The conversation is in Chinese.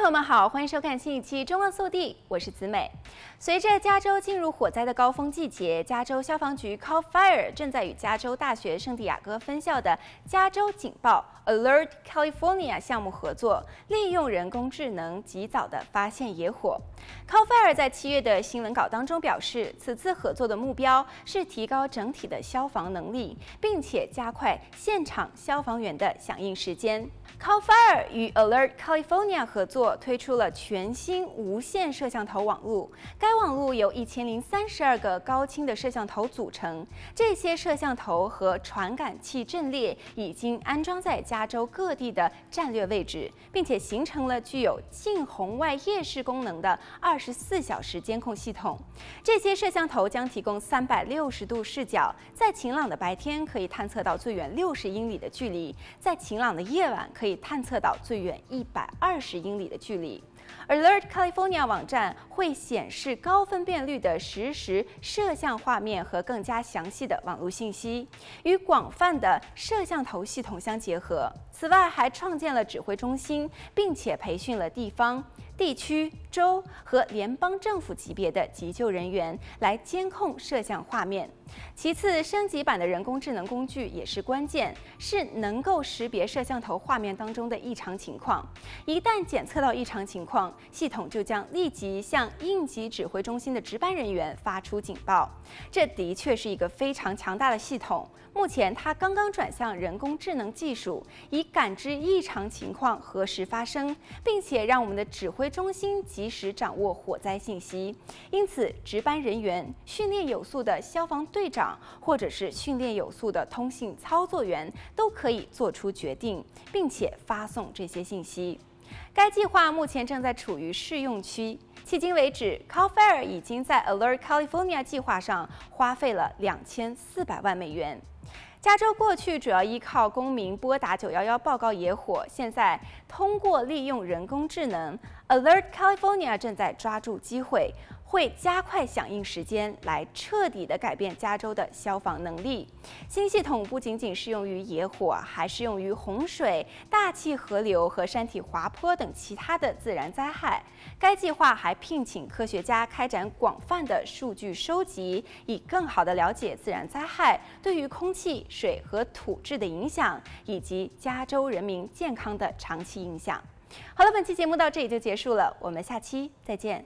朋友们好，欢迎收看新一期《中望速递》，我是子美。随着加州进入火灾的高峰季节，加州消防局 Cal Fire 正在与加州大学圣地亚哥分校的加州警报 Alert California 项目合作，利用人工智能及早的发现野火。Cal Fire 在七月的新闻稿当中表示，此次合作的目标是提高整体的消防能力，并且加快现场消防员的响应时间。Cal Fire 与 Alert California 合作推出了全新无线摄像头网络，该网络由一千零三十二个高清的摄像头组成。这些摄像头和传感器阵列已经安装在加州各地的战略位置，并且形成了具有近红外夜视功能的二十四小时监控系统。这些摄像头将提供三百六十度视角，在晴朗的白天可以探测到最远六十英里的距离，在晴朗的夜晚可以探测到最远一百二十英里的距离。Alert California 网站会显示高分辨率的实时摄像画面和更加详细的网络信息，与广泛的摄像头系统相结合。此外，还创建了指挥中心，并且培训了地方。地区、州和联邦政府级别的急救人员来监控摄像画面。其次，升级版的人工智能工具也是关键，是能够识别摄像头画面当中的异常情况。一旦检测到异常情况，系统就将立即向应急指挥中心的值班人员发出警报。这的确是一个非常强大的系统。目前，它刚刚转向人工智能技术，以感知异常情况何时发生，并且让我们的指挥中心及时掌握火灾信息。因此，值班人员、训练有素的消防队长，或者是训练有素的通信操作员，都可以做出决定，并且发送这些信息。该计划目前正在处于试用期，迄今为止，Cal Fire 已经在 Alert California 计划上花费了两千四百万美元。加州过去主要依靠公民拨打九幺幺报告野火，现在通过利用人工智能，Alert California 正在抓住机会。会加快响应时间，来彻底的改变加州的消防能力。新系统不仅仅适用于野火，还适用于洪水、大气河流和山体滑坡等其他的自然灾害。该计划还聘请科学家开展广泛的数据收集，以更好的了解自然灾害对于空气气、水和土质的影响，以及加州人民健康的长期影响。好了，本期节目到这里就结束了，我们下期再见。